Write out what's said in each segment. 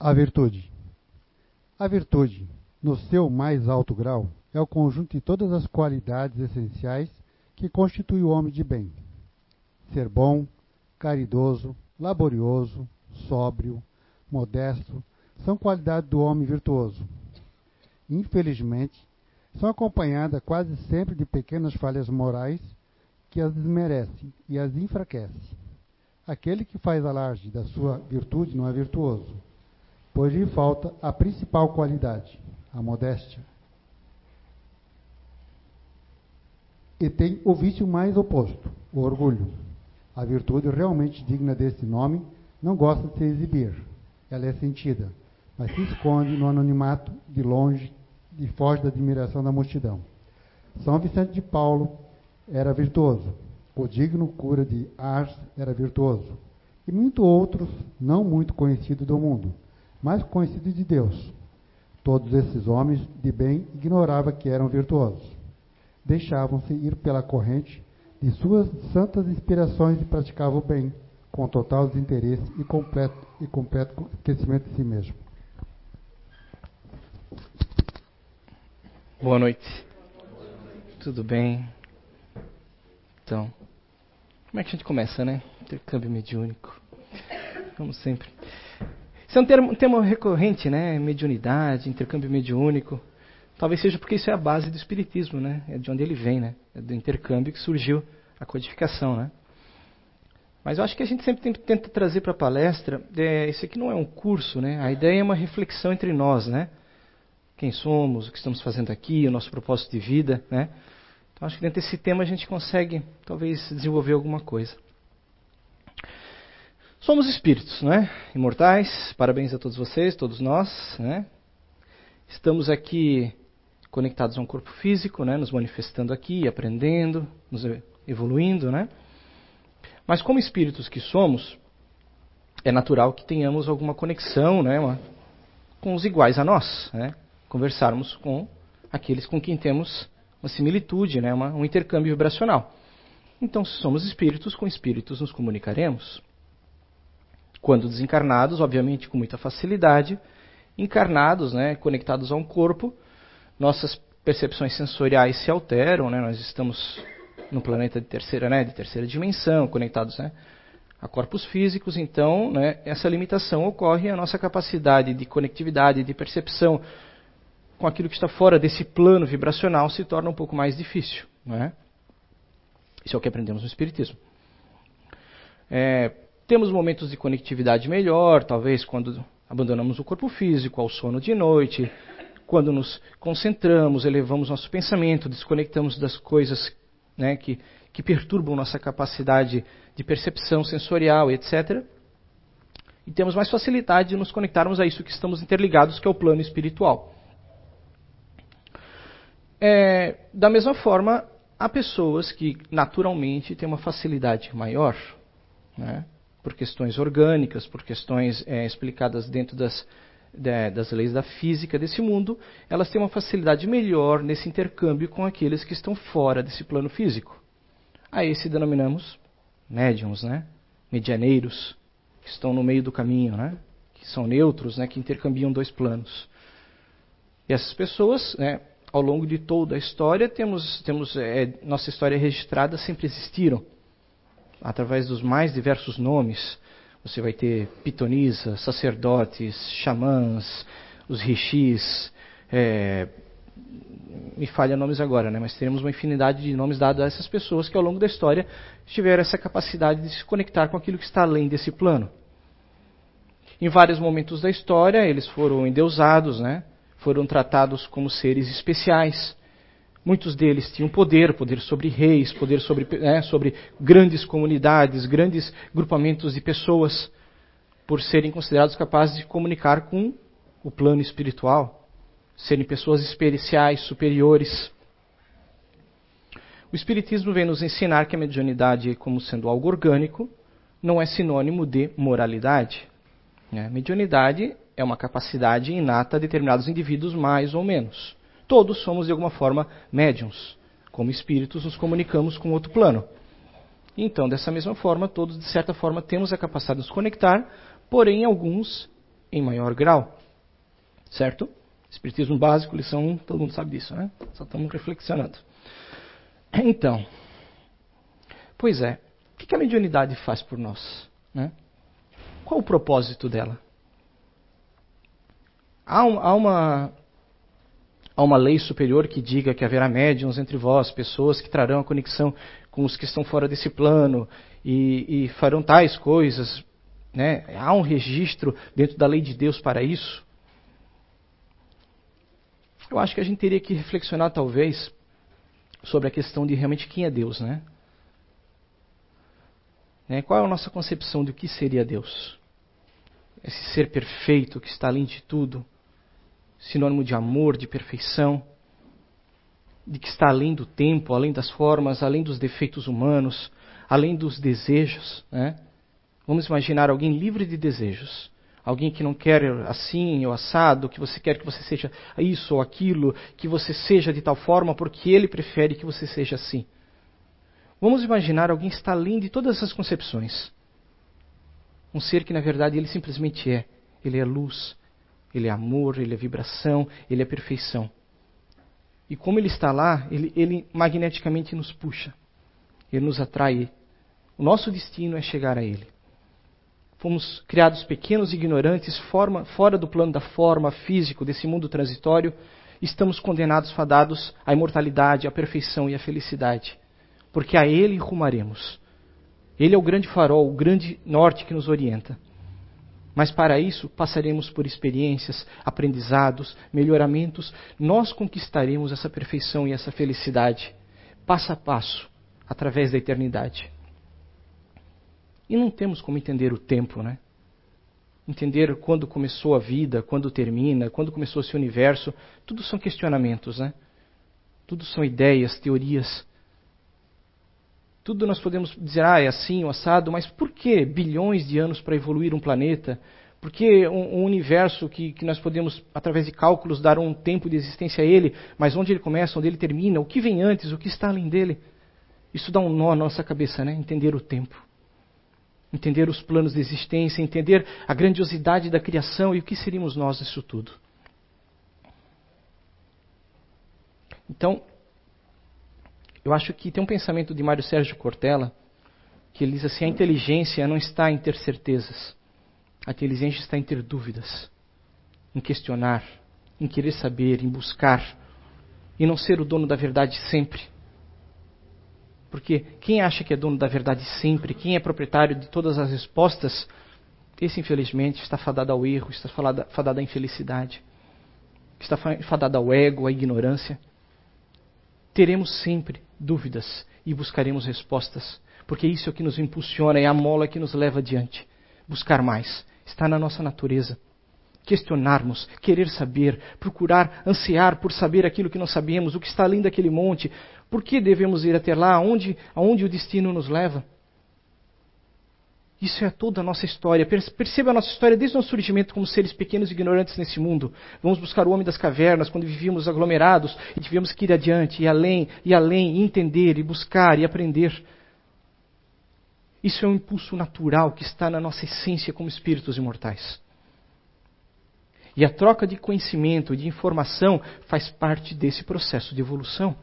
A virtude. A virtude, no seu mais alto grau, é o conjunto de todas as qualidades essenciais que constitui o homem de bem. Ser bom, caridoso, laborioso, sóbrio, modesto, são qualidades do homem virtuoso. Infelizmente, são acompanhadas quase sempre de pequenas falhas morais que as desmerecem e as enfraquecem. Aquele que faz alarde da sua virtude não é virtuoso, pois lhe falta a principal qualidade, a modéstia. E tem o vício mais oposto, o orgulho. A virtude realmente digna desse nome não gosta de se exibir. Ela é sentida, mas se esconde no anonimato, de longe, e foge da admiração da multidão. São Vicente de Paulo era virtuoso. O digno cura de Ars era virtuoso. E muitos outros, não muito conhecidos do mundo, mas conhecidos de Deus. Todos esses homens de bem ignoravam que eram virtuosos. Deixavam-se ir pela corrente de suas santas inspirações e praticavam o bem, com total desinteresse e completo, e completo esquecimento de si mesmo. Boa noite. Tudo bem? Então, como é que a gente começa, né? Intercâmbio mediúnico. Como sempre. Isso é um, termo, um tema recorrente, né? Mediunidade, intercâmbio mediúnico. Talvez seja porque isso é a base do espiritismo, né? É de onde ele vem, né? É do intercâmbio que surgiu a codificação, né? Mas eu acho que a gente sempre tenta trazer para a palestra, é, isso aqui não é um curso, né? A ideia é uma reflexão entre nós, né? Quem somos, o que estamos fazendo aqui, o nosso propósito de vida, né? Então acho que dentro desse tema a gente consegue, talvez, desenvolver alguma coisa. Somos espíritos, não é? Imortais. Parabéns a todos vocês, todos nós, né? Estamos aqui conectados a um corpo físico, né? Nos manifestando aqui, aprendendo, nos evoluindo, né? Mas como espíritos que somos, é natural que tenhamos alguma conexão, né? Uma, com os iguais a nós, né? Conversarmos com aqueles com quem temos uma similitude, né? Uma, um intercâmbio vibracional. Então, se somos espíritos, com espíritos nos comunicaremos. Quando desencarnados, obviamente com muita facilidade, encarnados, né, conectados a um corpo, nossas percepções sensoriais se alteram, né, nós estamos no planeta de terceira, né, de terceira dimensão, conectados né, a corpos físicos, então né, essa limitação ocorre a nossa capacidade de conectividade, de percepção com aquilo que está fora desse plano vibracional se torna um pouco mais difícil. Né? Isso é o que aprendemos no Espiritismo. É, temos momentos de conectividade melhor, talvez quando abandonamos o corpo físico, ao sono de noite, quando nos concentramos, elevamos nosso pensamento, desconectamos das coisas né, que, que perturbam nossa capacidade de percepção sensorial, etc. E temos mais facilidade de nos conectarmos a isso que estamos interligados, que é o plano espiritual. É, da mesma forma, há pessoas que naturalmente têm uma facilidade maior, né, por questões orgânicas, por questões é, explicadas dentro das, de, das leis da física desse mundo, elas têm uma facilidade melhor nesse intercâmbio com aqueles que estão fora desse plano físico. A esse denominamos médiums, né? medianeiros, que estão no meio do caminho, né? que são neutros, né? que intercambiam dois planos. E essas pessoas, né, ao longo de toda a história, temos, temos é, nossa história registrada, sempre existiram, através dos mais diversos nomes. Você vai ter pitonisas, sacerdotes, xamãs, os rishis, é, me falha nomes agora, né? mas teremos uma infinidade de nomes dados a essas pessoas que ao longo da história tiveram essa capacidade de se conectar com aquilo que está além desse plano. Em vários momentos da história, eles foram endeusados, né? foram tratados como seres especiais. Muitos deles tinham poder, poder sobre reis, poder sobre, né, sobre grandes comunidades, grandes grupamentos de pessoas, por serem considerados capazes de comunicar com o plano espiritual, serem pessoas especiais, superiores. O Espiritismo vem nos ensinar que a mediunidade, como sendo algo orgânico, não é sinônimo de moralidade. Né? Mediunidade é uma capacidade inata a determinados indivíduos, mais ou menos. Todos somos, de alguma forma, médiums. Como espíritos, nos comunicamos com outro plano. Então, dessa mesma forma, todos, de certa forma, temos a capacidade de nos conectar, porém, alguns em maior grau. Certo? Espiritismo básico, lição 1, todo mundo sabe disso, né? Só estamos reflexionando. Então, pois é, o que a mediunidade faz por nós? Né? Qual o propósito dela? Há, um, há, uma, há uma lei superior que diga que haverá médiums entre vós, pessoas que trarão a conexão com os que estão fora desse plano e, e farão tais coisas. Né? Há um registro dentro da lei de Deus para isso? Eu acho que a gente teria que reflexionar, talvez, sobre a questão de realmente quem é Deus, né? né? Qual é a nossa concepção do que seria Deus? Esse ser perfeito que está além de tudo, sinônimo de amor, de perfeição, de que está além do tempo, além das formas, além dos defeitos humanos, além dos desejos, né? Vamos imaginar alguém livre de desejos, alguém que não quer assim ou assado, que você quer que você seja isso ou aquilo, que você seja de tal forma porque ele prefere que você seja assim. Vamos imaginar alguém que está além de todas essas concepções. Um ser que na verdade ele simplesmente é. Ele é luz, ele é amor, ele é vibração, ele é perfeição. E como ele está lá, ele, ele magneticamente nos puxa, ele nos atrai. O nosso destino é chegar a ele. Fomos criados pequenos ignorantes, forma, fora do plano da forma físico desse mundo transitório, estamos condenados, fadados à imortalidade, à perfeição e à felicidade. Porque a Ele rumaremos. Ele é o grande farol, o grande norte que nos orienta. Mas para isso passaremos por experiências, aprendizados, melhoramentos, nós conquistaremos essa perfeição e essa felicidade, passo a passo, através da eternidade. E não temos como entender o tempo, né? Entender quando começou a vida, quando termina, quando começou esse universo, tudo são questionamentos, né? Tudo são ideias, teorias. Tudo nós podemos dizer, ah, é assim, o assado, mas por que bilhões de anos para evoluir um planeta? Por que um, um universo que, que, nós podemos, através de cálculos, dar um tempo de existência a ele, mas onde ele começa, onde ele termina, o que vem antes, o que está além dele? Isso dá um nó na nossa cabeça, né? Entender o tempo entender os planos de existência, entender a grandiosidade da criação e o que seríamos nós nisso tudo. Então, eu acho que tem um pensamento de Mário Sérgio Cortella que ele diz assim: a inteligência não está em ter certezas, a inteligência está em ter dúvidas, em questionar, em querer saber, em buscar, e não ser o dono da verdade sempre porque quem acha que é dono da verdade sempre, quem é proprietário de todas as respostas, esse infelizmente está fadado ao erro, está fadado à infelicidade, está fadado ao ego, à ignorância. Teremos sempre dúvidas e buscaremos respostas, porque isso é o que nos impulsiona, é a mola que nos leva adiante. Buscar mais, está na nossa natureza questionarmos, querer saber, procurar, ansiar por saber aquilo que não sabemos, o que está além daquele monte, por que devemos ir até lá, aonde, aonde o destino nos leva. Isso é toda a nossa história. Perceba a nossa história desde o nosso surgimento como seres pequenos e ignorantes nesse mundo. Vamos buscar o homem das cavernas quando vivíamos aglomerados e tivemos que ir adiante, e além, e além, e entender, e buscar, e aprender. Isso é um impulso natural que está na nossa essência como espíritos imortais. E a troca de conhecimento, de informação, faz parte desse processo de evolução.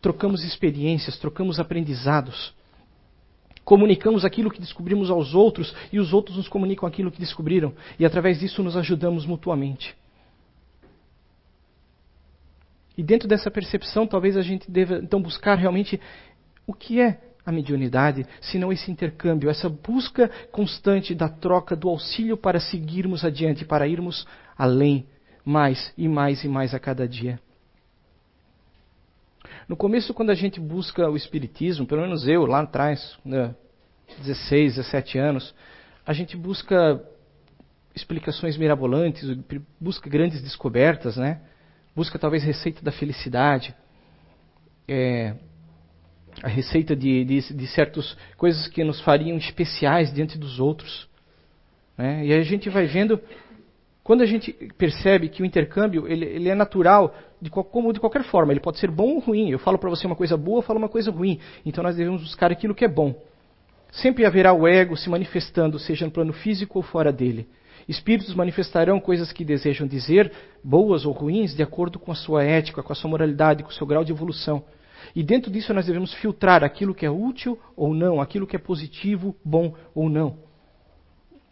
Trocamos experiências, trocamos aprendizados. Comunicamos aquilo que descobrimos aos outros e os outros nos comunicam aquilo que descobriram. E através disso nos ajudamos mutuamente. E dentro dessa percepção, talvez a gente deva então buscar realmente o que é a mediunidade, senão esse intercâmbio, essa busca constante da troca do auxílio para seguirmos adiante, para irmos além, mais e mais e mais a cada dia. No começo, quando a gente busca o Espiritismo, pelo menos eu, lá atrás, né, 16, 17 anos, a gente busca explicações mirabolantes, busca grandes descobertas, né? busca talvez receita da felicidade. É, a receita de, de, de certas coisas que nos fariam especiais diante dos outros. Né? E a gente vai vendo, quando a gente percebe que o intercâmbio ele, ele é natural, de, como de qualquer forma, ele pode ser bom ou ruim. Eu falo para você uma coisa boa, eu falo uma coisa ruim. Então nós devemos buscar aquilo que é bom. Sempre haverá o ego se manifestando, seja no plano físico ou fora dele. Espíritos manifestarão coisas que desejam dizer, boas ou ruins, de acordo com a sua ética, com a sua moralidade, com o seu grau de evolução. E dentro disso nós devemos filtrar aquilo que é útil ou não, aquilo que é positivo, bom ou não.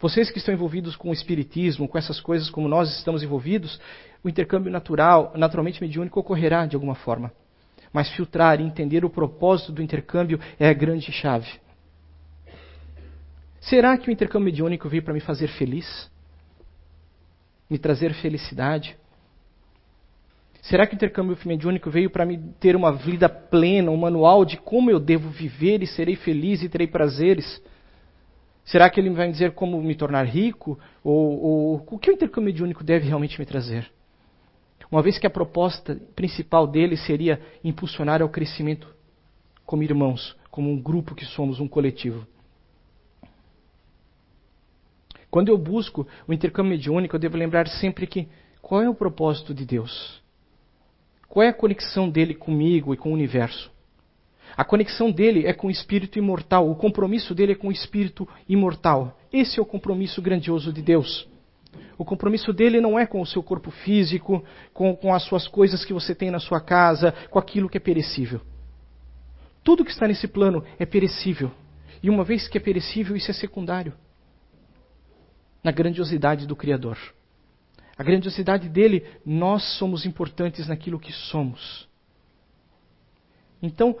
Vocês que estão envolvidos com o espiritismo, com essas coisas como nós estamos envolvidos, o intercâmbio natural, naturalmente mediúnico ocorrerá de alguma forma. Mas filtrar e entender o propósito do intercâmbio é a grande chave. Será que o intercâmbio mediúnico veio para me fazer feliz? Me trazer felicidade? Será que o intercâmbio mediúnico veio para me ter uma vida plena, um manual de como eu devo viver e serei feliz e terei prazeres? Será que ele vai me dizer como me tornar rico? Ou, ou o que o intercâmbio mediúnico deve realmente me trazer? Uma vez que a proposta principal dele seria impulsionar ao crescimento como irmãos, como um grupo que somos, um coletivo. Quando eu busco o intercâmbio mediúnico, eu devo lembrar sempre que qual é o propósito de Deus? Qual é a conexão dele comigo e com o universo? A conexão dele é com o espírito imortal, o compromisso dele é com o espírito imortal. Esse é o compromisso grandioso de Deus. O compromisso dele não é com o seu corpo físico, com, com as suas coisas que você tem na sua casa, com aquilo que é perecível. Tudo que está nesse plano é perecível. E uma vez que é perecível, isso é secundário na grandiosidade do Criador. A grandiosidade dele, nós somos importantes naquilo que somos. Então,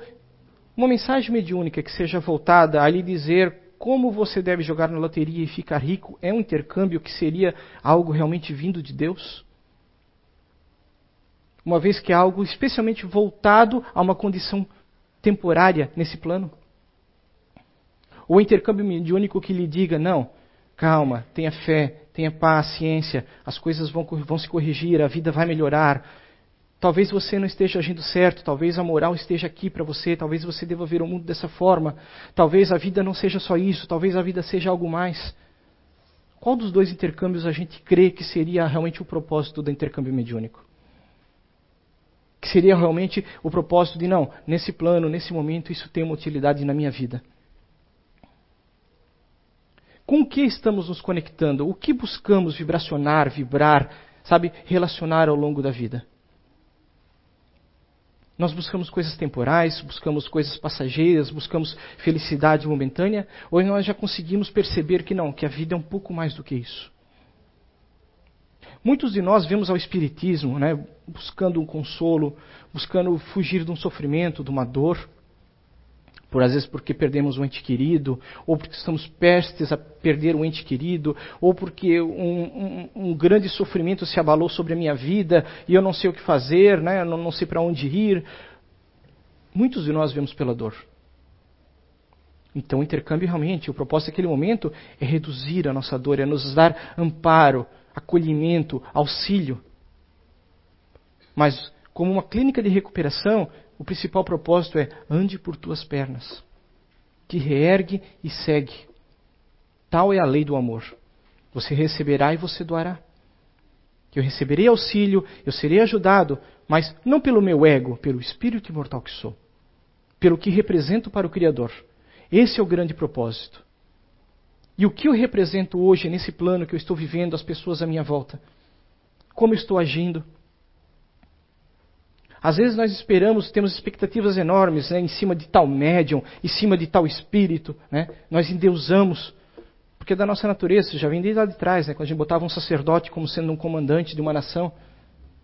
uma mensagem mediúnica que seja voltada a lhe dizer como você deve jogar na loteria e ficar rico é um intercâmbio que seria algo realmente vindo de Deus? Uma vez que é algo especialmente voltado a uma condição temporária nesse plano? Ou intercâmbio mediúnico que lhe diga, não, calma, tenha fé, tenha paciência, as coisas vão, vão se corrigir, a vida vai melhorar, Talvez você não esteja agindo certo, talvez a moral esteja aqui para você, talvez você deva ver o mundo dessa forma, talvez a vida não seja só isso, talvez a vida seja algo mais. Qual dos dois intercâmbios a gente crê que seria realmente o propósito do intercâmbio mediúnico? Que seria realmente o propósito de, não, nesse plano, nesse momento, isso tem uma utilidade na minha vida. Com o que estamos nos conectando? O que buscamos vibracionar, vibrar, sabe, relacionar ao longo da vida? Nós buscamos coisas temporais, buscamos coisas passageiras, buscamos felicidade momentânea, ou nós já conseguimos perceber que não, que a vida é um pouco mais do que isso. Muitos de nós vemos ao Espiritismo né, buscando um consolo, buscando fugir de um sofrimento, de uma dor por às vezes porque perdemos um ente querido, ou porque estamos prestes a perder um ente querido, ou porque um, um, um grande sofrimento se abalou sobre a minha vida e eu não sei o que fazer, né? não, não sei para onde ir. Muitos de nós vemos pela dor. Então, o intercâmbio realmente, o propósito daquele momento é reduzir a nossa dor, é nos dar amparo, acolhimento, auxílio. Mas, como uma clínica de recuperação, o principal propósito é ande por tuas pernas, te reergue e segue. Tal é a lei do amor. Você receberá e você doará. Eu receberei auxílio, eu serei ajudado, mas não pelo meu ego, pelo espírito imortal que sou, pelo que represento para o Criador. Esse é o grande propósito. E o que eu represento hoje nesse plano que eu estou vivendo, as pessoas à minha volta? Como estou agindo? Às vezes nós esperamos, temos expectativas enormes né, em cima de tal médium, em cima de tal espírito. Né? Nós endeusamos. Porque é da nossa natureza, já vem desde lá de trás, né, quando a gente botava um sacerdote como sendo um comandante de uma nação,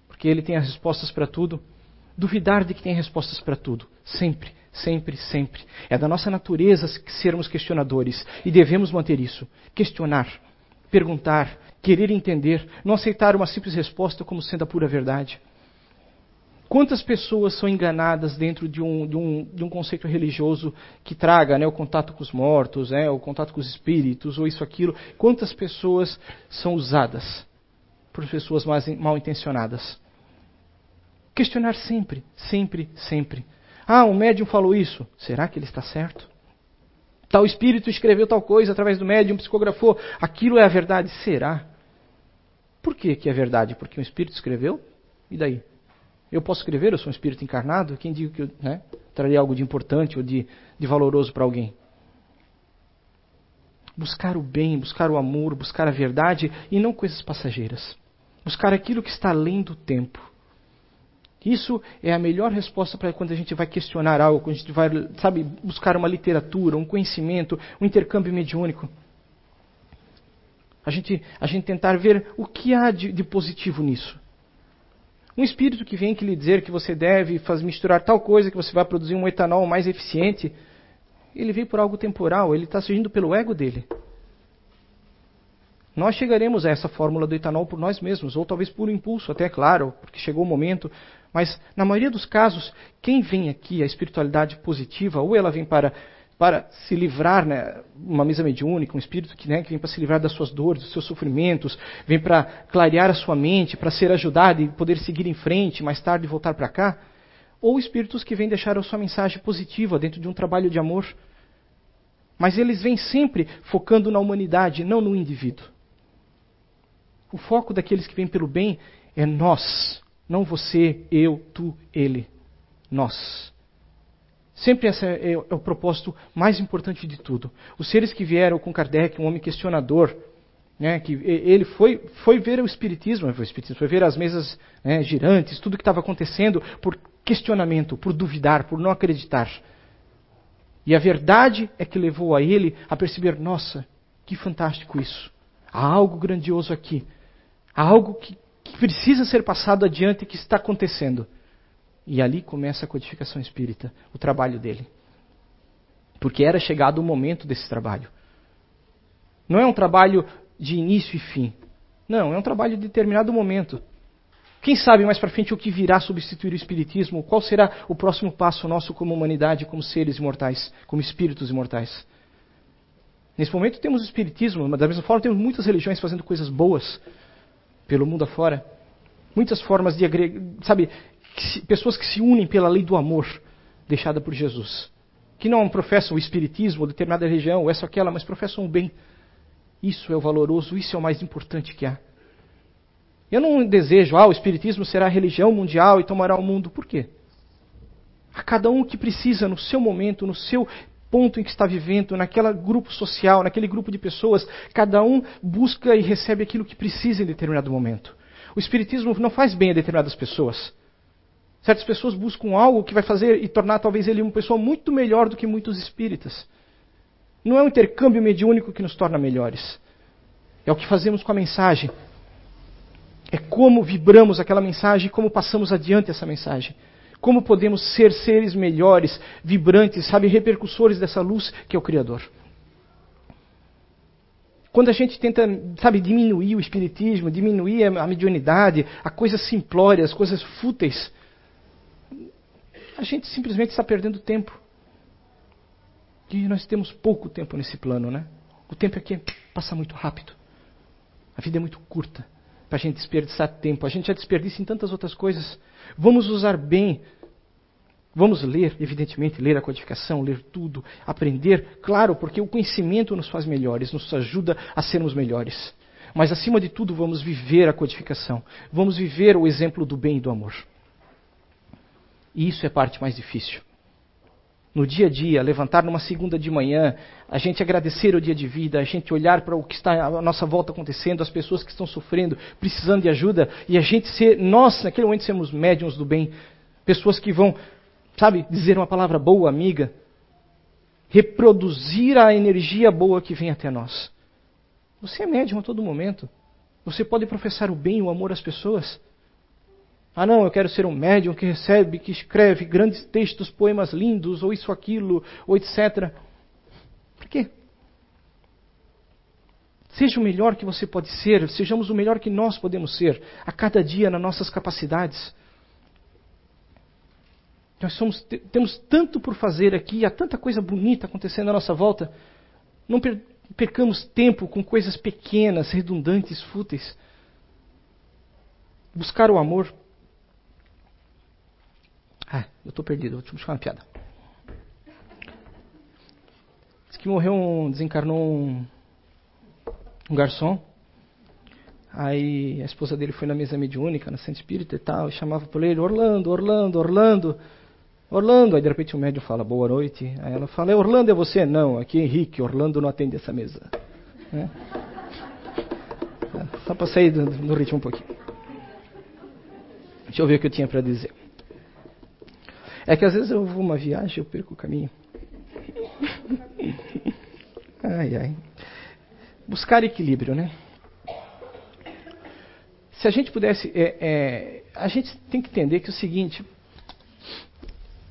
porque ele tem as respostas para tudo. Duvidar de que tem respostas para tudo. Sempre, sempre, sempre. É da nossa natureza sermos questionadores. E devemos manter isso. Questionar, perguntar, querer entender, não aceitar uma simples resposta como sendo a pura verdade. Quantas pessoas são enganadas dentro de um, de um, de um conceito religioso que traga né, o contato com os mortos, né, o contato com os espíritos, ou isso, aquilo? Quantas pessoas são usadas por pessoas mal intencionadas? Questionar sempre, sempre, sempre. Ah, um médium falou isso. Será que ele está certo? Tal espírito escreveu tal coisa através do médium, psicografou. Aquilo é a verdade? Será? Por que, que é verdade? Porque um espírito escreveu? E daí? Eu posso escrever, eu sou um espírito encarnado, quem diga que eu né, traria algo de importante ou de, de valoroso para alguém? buscar o bem, buscar o amor, buscar a verdade e não coisas passageiras. Buscar aquilo que está além do tempo. Isso é a melhor resposta para quando a gente vai questionar algo, quando a gente vai, sabe, buscar uma literatura, um conhecimento, um intercâmbio mediúnico. A gente, a gente tentar ver o que há de, de positivo nisso. Um espírito que vem que lhe dizer que você deve fazer, misturar tal coisa que você vai produzir um etanol mais eficiente, ele veio por algo temporal, ele está surgindo pelo ego dele. Nós chegaremos a essa fórmula do etanol por nós mesmos, ou talvez por impulso, até claro, porque chegou o momento. Mas, na maioria dos casos, quem vem aqui, a espiritualidade positiva, ou ela vem para, para se livrar, né, uma mesa mediúnica, um espírito que, né, que vem para se livrar das suas dores, dos seus sofrimentos, vem para clarear a sua mente, para ser ajudado e poder seguir em frente, mais tarde voltar para cá, ou espíritos que vêm deixar a sua mensagem positiva dentro de um trabalho de amor. Mas eles vêm sempre focando na humanidade, não no indivíduo. O foco daqueles que vêm pelo bem é nós, não você, eu, tu, ele. Nós. Sempre esse é, é, o propósito mais importante de tudo. Os seres que vieram com Kardec, um homem questionador, né, que ele foi, foi ver o Espiritismo, foi, o espiritismo, foi ver as mesas né, girantes, tudo que estava acontecendo por questionamento, por duvidar, por não acreditar. E a verdade é que levou a ele a perceber: nossa, que fantástico isso. Há algo grandioso aqui. Há algo que, que precisa ser passado adiante que está acontecendo. E ali começa a codificação espírita, o trabalho dele. Porque era chegado o momento desse trabalho. Não é um trabalho de início e fim. Não, é um trabalho de determinado momento. Quem sabe mais para frente o que virá substituir o Espiritismo? Qual será o próximo passo nosso como humanidade, como seres imortais, como espíritos imortais? Nesse momento temos o Espiritismo, mas da mesma forma temos muitas religiões fazendo coisas boas pelo mundo afora. Muitas formas de sabe, que se, pessoas que se unem pela lei do amor deixada por Jesus. Que não professam o Espiritismo ou determinada religião, ou essa ou aquela, mas professam o bem. Isso é o valoroso, isso é o mais importante que há. Eu não desejo, ah, o Espiritismo será a religião mundial e tomará o mundo. Por quê? A cada um que precisa, no seu momento, no seu ponto em que está vivendo, naquele grupo social, naquele grupo de pessoas, cada um busca e recebe aquilo que precisa em determinado momento. O Espiritismo não faz bem a determinadas pessoas. Certas pessoas buscam algo que vai fazer e tornar talvez ele uma pessoa muito melhor do que muitos espíritas. Não é um intercâmbio mediúnico que nos torna melhores. É o que fazemos com a mensagem, é como vibramos aquela mensagem e como passamos adiante essa mensagem. Como podemos ser seres melhores, vibrantes, sabe, repercussores dessa luz que é o Criador. Quando a gente tenta, sabe, diminuir o espiritismo, diminuir a mediunidade, a coisas simplórias, coisas fúteis, a gente simplesmente está perdendo tempo. E nós temos pouco tempo nesse plano, né? O tempo aqui passa muito rápido. A vida é muito curta para a gente desperdiçar tempo. A gente já desperdiça em tantas outras coisas. Vamos usar bem. Vamos ler, evidentemente, ler a codificação, ler tudo, aprender, claro, porque o conhecimento nos faz melhores, nos ajuda a sermos melhores. Mas, acima de tudo, vamos viver a codificação. Vamos viver o exemplo do bem e do amor. E isso é parte mais difícil no dia a dia, levantar numa segunda de manhã, a gente agradecer o dia de vida, a gente olhar para o que está à nossa volta acontecendo, as pessoas que estão sofrendo, precisando de ajuda, e a gente ser, nós, naquele momento, sermos médiums do bem, pessoas que vão, sabe, dizer uma palavra boa, amiga, reproduzir a energia boa que vem até nós. Você é médium a todo momento. Você pode professar o bem o amor às pessoas. Ah, não, eu quero ser um médium que recebe, que escreve grandes textos, poemas lindos, ou isso, aquilo, ou etc. Por quê? Seja o melhor que você pode ser, sejamos o melhor que nós podemos ser, a cada dia nas nossas capacidades. Nós somos, temos tanto por fazer aqui, há tanta coisa bonita acontecendo à nossa volta. Não percamos tempo com coisas pequenas, redundantes, fúteis. Buscar o amor ah, eu estou perdido, vou te buscar uma piada. Diz que morreu um. desencarnou um, um garçom. Aí a esposa dele foi na mesa mediúnica, na Santa Espírita e tal, e chamava por ele, Orlando, Orlando, Orlando, Orlando. Aí de repente o médium fala, boa noite. Aí ela fala, é Orlando, é você? Não, aqui é Henrique, Orlando não atende essa mesa. Né? Só para sair do, do ritmo um pouquinho. Deixa eu ver o que eu tinha para dizer. É que às vezes eu vou uma viagem e eu perco o caminho. Ai, ai. Buscar equilíbrio, né? Se a gente pudesse. É, é, a gente tem que entender que é o seguinte: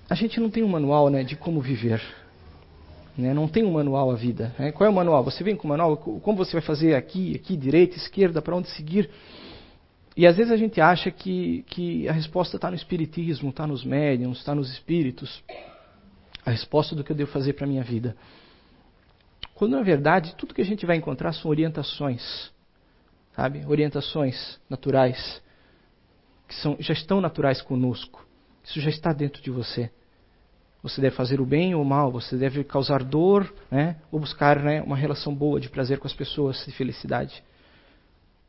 a gente não tem um manual né, de como viver. Né? Não tem um manual a vida. Né? Qual é o manual? Você vem com o manual, como você vai fazer aqui, aqui, direita, esquerda, para onde seguir. E às vezes a gente acha que, que a resposta está no espiritismo, está nos médiums, está nos espíritos. A resposta do que eu devo fazer para a minha vida. Quando na verdade tudo que a gente vai encontrar são orientações, sabe? Orientações naturais, que são, já estão naturais conosco. Isso já está dentro de você. Você deve fazer o bem ou o mal, você deve causar dor, né? ou buscar né, uma relação boa de prazer com as pessoas, de felicidade.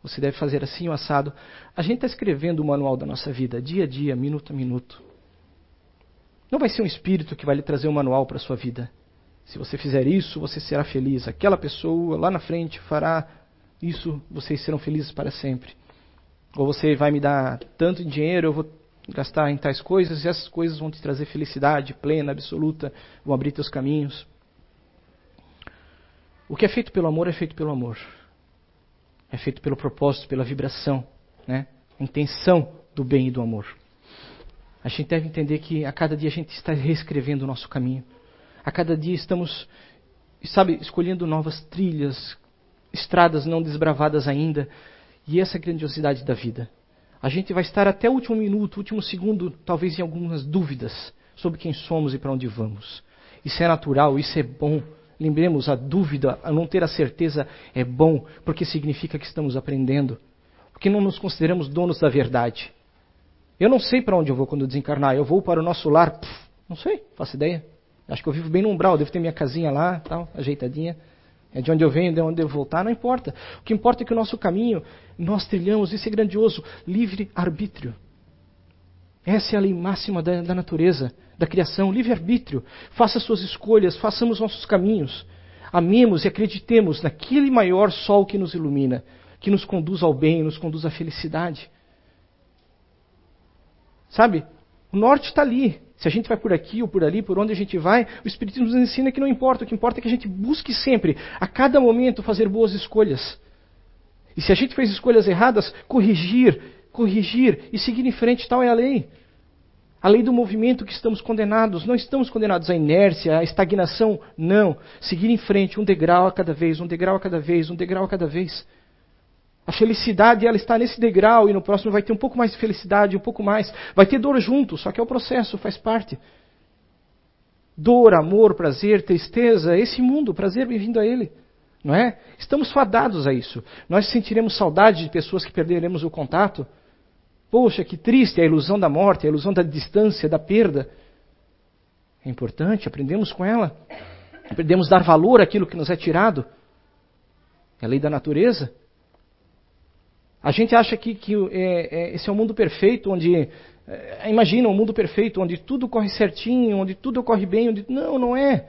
Você deve fazer assim o assado. A gente está escrevendo o manual da nossa vida, dia a dia, minuto a minuto. Não vai ser um espírito que vai lhe trazer um manual para a sua vida. Se você fizer isso, você será feliz. Aquela pessoa lá na frente fará isso, vocês serão felizes para sempre. Ou você vai me dar tanto dinheiro, eu vou gastar em tais coisas, e essas coisas vão te trazer felicidade plena, absoluta, vão abrir teus caminhos. O que é feito pelo amor é feito pelo amor. É feito pelo propósito, pela vibração, né? a intenção do bem e do amor. A gente deve entender que a cada dia a gente está reescrevendo o nosso caminho. A cada dia estamos, sabe, escolhendo novas trilhas, estradas não desbravadas ainda. E essa é a grandiosidade da vida. A gente vai estar até o último minuto, último segundo, talvez em algumas dúvidas sobre quem somos e para onde vamos. Isso é natural, isso é bom. Lembremos, a dúvida, a não ter a certeza é bom, porque significa que estamos aprendendo. Porque não nos consideramos donos da verdade. Eu não sei para onde eu vou quando desencarnar. Eu vou para o nosso lar? Pff, não sei, faço ideia. Acho que eu vivo bem no umbral, devo ter minha casinha lá, tal, ajeitadinha. É de onde eu venho, de onde eu voltar, não importa. O que importa é que o nosso caminho, nós trilhamos, isso é grandioso, livre-arbítrio. Essa é a lei máxima da, da natureza, da criação, livre-arbítrio. Faça suas escolhas, façamos nossos caminhos. Amemos e acreditemos naquele maior sol que nos ilumina, que nos conduz ao bem, nos conduz à felicidade. Sabe? O norte está ali. Se a gente vai por aqui ou por ali, por onde a gente vai, o Espiritismo nos ensina que não importa. O que importa é que a gente busque sempre, a cada momento, fazer boas escolhas. E se a gente fez escolhas erradas, corrigir, corrigir e seguir em frente, tal é a lei. A lei do movimento que estamos condenados. Não estamos condenados à inércia, à estagnação. Não. Seguir em frente, um degrau a cada vez, um degrau a cada vez, um degrau a cada vez. A felicidade ela está nesse degrau e no próximo vai ter um pouco mais de felicidade, um pouco mais. Vai ter dor junto, só que é o processo, faz parte. Dor, amor, prazer, tristeza, esse mundo, prazer bem-vindo a ele. Não é? Estamos fadados a isso. Nós sentiremos saudade de pessoas que perderemos o contato. Poxa, que triste a ilusão da morte, a ilusão da distância, da perda. É importante, aprendemos com ela. Aprendemos a dar valor àquilo que nos é tirado. É a lei da natureza. A gente acha que, que é, é, esse é um mundo perfeito, onde. É, imagina um mundo perfeito, onde tudo corre certinho, onde tudo ocorre bem. Onde, não, não é.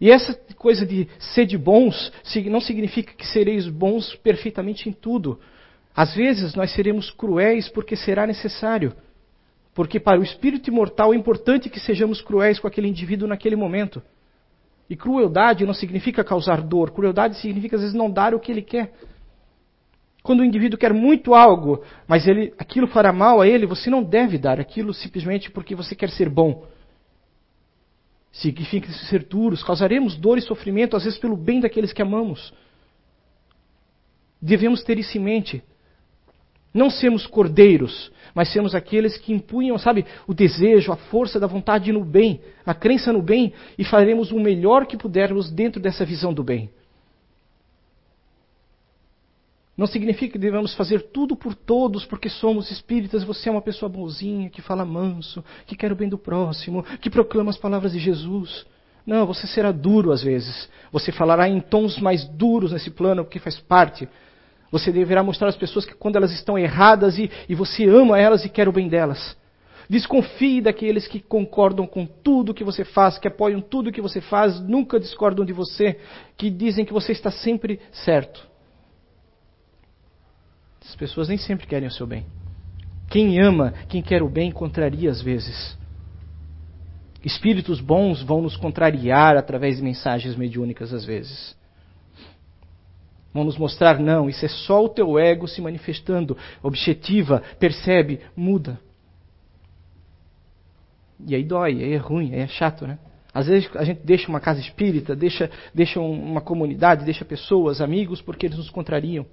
E essa coisa de ser de bons não significa que sereis bons perfeitamente em tudo. Às vezes nós seremos cruéis porque será necessário. Porque para o espírito imortal é importante que sejamos cruéis com aquele indivíduo naquele momento. E crueldade não significa causar dor, crueldade significa às vezes não dar o que ele quer. Quando o indivíduo quer muito algo, mas ele, aquilo fará mal a ele, você não deve dar aquilo simplesmente porque você quer ser bom. Significa ser duros, causaremos dor e sofrimento, às vezes pelo bem daqueles que amamos. Devemos ter isso em mente. Não sermos cordeiros, mas sermos aqueles que impunham, sabe, o desejo, a força da vontade no bem, a crença no bem, e faremos o melhor que pudermos dentro dessa visão do bem. Não significa que devemos fazer tudo por todos porque somos espíritas. Você é uma pessoa bonzinha, que fala manso, que quer o bem do próximo, que proclama as palavras de Jesus. Não, você será duro às vezes. Você falará em tons mais duros nesse plano, porque faz parte. Você deverá mostrar às pessoas que quando elas estão erradas e, e você ama elas e quer o bem delas. Desconfie daqueles que concordam com tudo que você faz, que apoiam tudo que você faz, nunca discordam de você, que dizem que você está sempre certo. As pessoas nem sempre querem o seu bem. Quem ama, quem quer o bem, contraria às vezes. Espíritos bons vão nos contrariar através de mensagens mediúnicas às vezes. Vão nos mostrar, não, isso é só o teu ego se manifestando. Objetiva, percebe, muda. E aí dói, aí é ruim, aí é chato, né? Às vezes a gente deixa uma casa espírita, deixa, deixa uma comunidade, deixa pessoas, amigos, porque eles nos contrariam.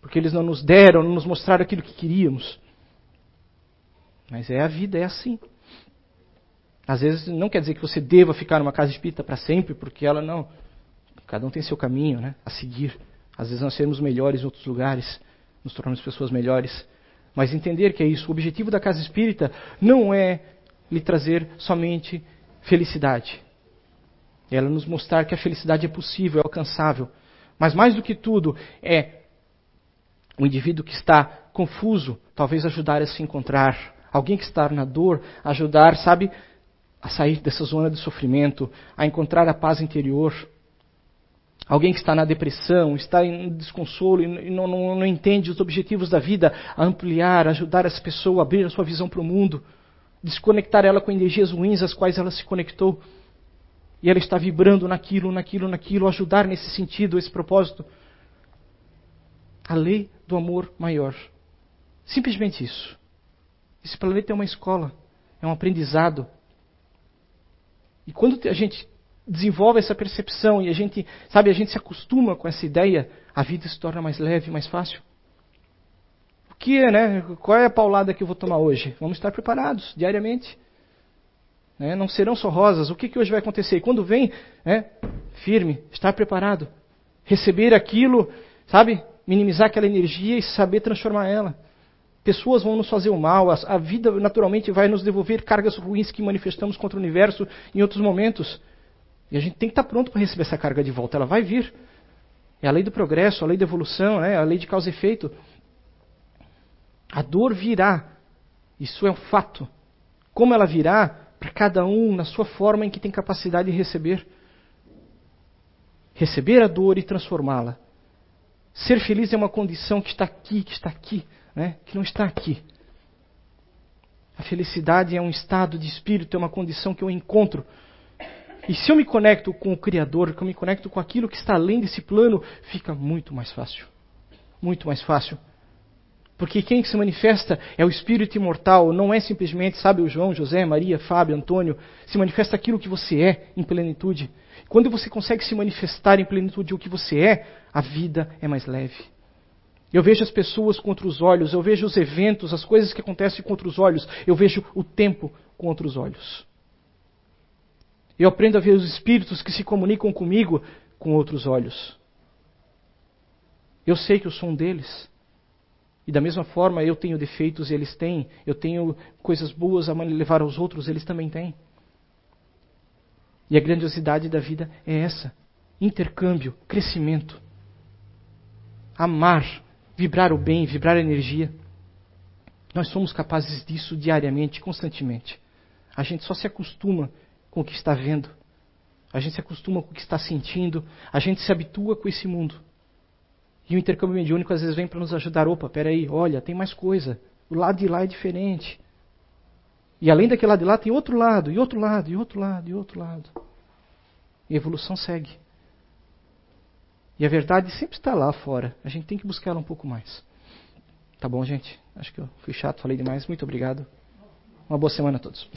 Porque eles não nos deram, não nos mostraram aquilo que queríamos. Mas é a vida, é assim. Às vezes não quer dizer que você deva ficar numa casa espírita para sempre, porque ela não. Cada um tem seu caminho né, a seguir. Às vezes nós seremos melhores em outros lugares, nos tornamos pessoas melhores. Mas entender que é isso. O objetivo da casa espírita não é lhe trazer somente felicidade. É ela nos mostrar que a felicidade é possível, é alcançável. Mas mais do que tudo, é o indivíduo que está confuso, talvez ajudar a se encontrar. Alguém que está na dor, ajudar, sabe, a sair dessa zona de sofrimento, a encontrar a paz interior. Alguém que está na depressão, está em desconsolo e não, não, não entende os objetivos da vida, ampliar, ajudar essa pessoa a abrir a sua visão para o mundo, desconectar ela com energias ruins às quais ela se conectou. E ela está vibrando naquilo, naquilo, naquilo, ajudar nesse sentido, esse propósito. A lei do amor maior. Simplesmente isso. Esse planeta é uma escola, é um aprendizado. E quando a gente desenvolve essa percepção e a gente, sabe, a gente se acostuma com essa ideia, a vida se torna mais leve, mais fácil. O que é, né? Qual é a paulada que eu vou tomar hoje? Vamos estar preparados diariamente. Né? Não serão só rosas. O que, que hoje vai acontecer? E quando vem, né? firme, estar preparado. Receber aquilo, sabe? Minimizar aquela energia e saber transformar ela. Pessoas vão nos fazer o mal, a vida naturalmente vai nos devolver cargas ruins que manifestamos contra o universo em outros momentos. E a gente tem que estar pronto para receber essa carga de volta. Ela vai vir. É a lei do progresso, a lei da evolução, né? a lei de causa e efeito. A dor virá. Isso é um fato. Como ela virá, para cada um, na sua forma em que tem capacidade de receber. Receber a dor e transformá-la. Ser feliz é uma condição que está aqui, que está aqui, né? que não está aqui. A felicidade é um estado de espírito, é uma condição que eu encontro e se eu me conecto com o Criador, que eu me conecto com aquilo que está além desse plano, fica muito mais fácil. Muito mais fácil. Porque quem se manifesta é o Espírito imortal, não é simplesmente, sabe, o João, José, Maria, Fábio, Antônio. Se manifesta aquilo que você é em plenitude. Quando você consegue se manifestar em plenitude o que você é, a vida é mais leve. Eu vejo as pessoas contra os olhos, eu vejo os eventos, as coisas que acontecem contra os olhos, eu vejo o tempo contra os olhos. Eu aprendo a ver os espíritos que se comunicam comigo com outros olhos. Eu sei que eu sou um deles. E da mesma forma eu tenho defeitos eles têm. Eu tenho coisas boas a levar aos outros, eles também têm. E a grandiosidade da vida é essa: intercâmbio, crescimento. Amar, vibrar o bem, vibrar a energia. Nós somos capazes disso diariamente, constantemente. A gente só se acostuma com o que está vendo. A gente se acostuma com o que está sentindo. A gente se habitua com esse mundo. E o intercâmbio mediúnico às vezes vem para nos ajudar. Opa, peraí, olha, tem mais coisa. O lado de lá é diferente. E além daquele lado de lá, tem outro lado, e outro lado, e outro lado, e outro lado. E a evolução segue. E a verdade sempre está lá fora. A gente tem que buscar ela um pouco mais. Tá bom, gente? Acho que eu fui chato, falei demais. Muito obrigado. Uma boa semana a todos.